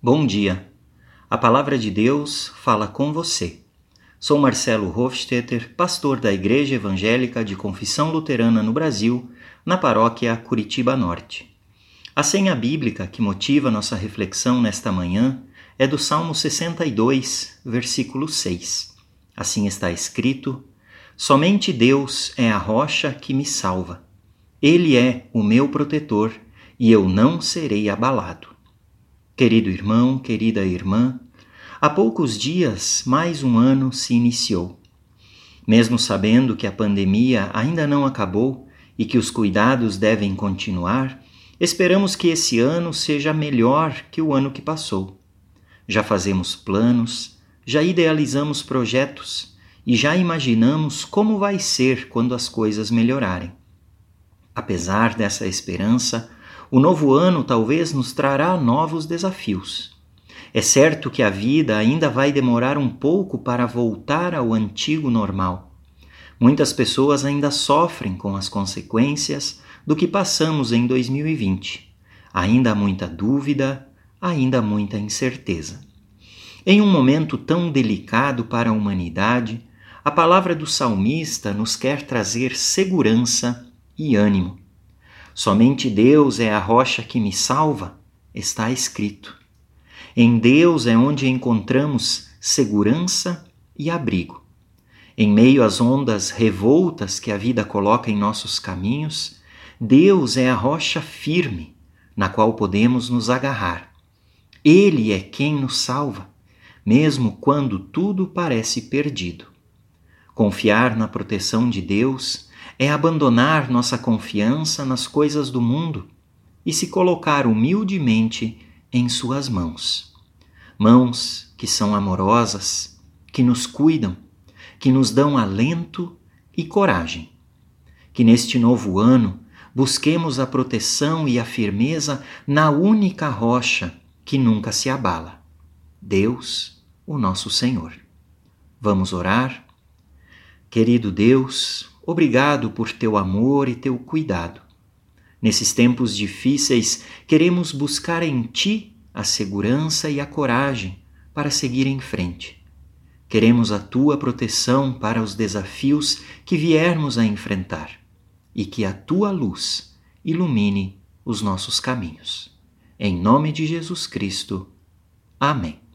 Bom dia. A palavra de Deus fala com você. Sou Marcelo Hofstetter, pastor da Igreja Evangélica de Confissão Luterana no Brasil, na paróquia Curitiba Norte. A senha bíblica que motiva nossa reflexão nesta manhã é do Salmo 62, versículo 6. Assim está escrito: Somente Deus é a rocha que me salva. Ele é o meu protetor e eu não serei abalado. Querido irmão, querida irmã, há poucos dias mais um ano se iniciou. Mesmo sabendo que a pandemia ainda não acabou e que os cuidados devem continuar, esperamos que esse ano seja melhor que o ano que passou. Já fazemos planos, já idealizamos projetos e já imaginamos como vai ser quando as coisas melhorarem. Apesar dessa esperança, o novo ano talvez nos trará novos desafios. É certo que a vida ainda vai demorar um pouco para voltar ao antigo normal. Muitas pessoas ainda sofrem com as consequências do que passamos em 2020. Ainda há muita dúvida, ainda há muita incerteza. Em um momento tão delicado para a humanidade, a palavra do salmista nos quer trazer segurança e ânimo. Somente Deus é a rocha que me salva, está escrito. Em Deus é onde encontramos segurança e abrigo. Em meio às ondas revoltas que a vida coloca em nossos caminhos, Deus é a rocha firme na qual podemos nos agarrar. Ele é quem nos salva, mesmo quando tudo parece perdido. Confiar na proteção de Deus é abandonar nossa confiança nas coisas do mundo e se colocar humildemente em Suas mãos. Mãos que são amorosas, que nos cuidam, que nos dão alento e coragem. Que neste novo ano busquemos a proteção e a firmeza na única rocha que nunca se abala: Deus, o nosso Senhor. Vamos orar? Querido Deus, Obrigado por teu amor e teu cuidado. Nesses tempos difíceis, queremos buscar em ti a segurança e a coragem para seguir em frente. Queremos a tua proteção para os desafios que viermos a enfrentar e que a tua luz ilumine os nossos caminhos. Em nome de Jesus Cristo. Amém.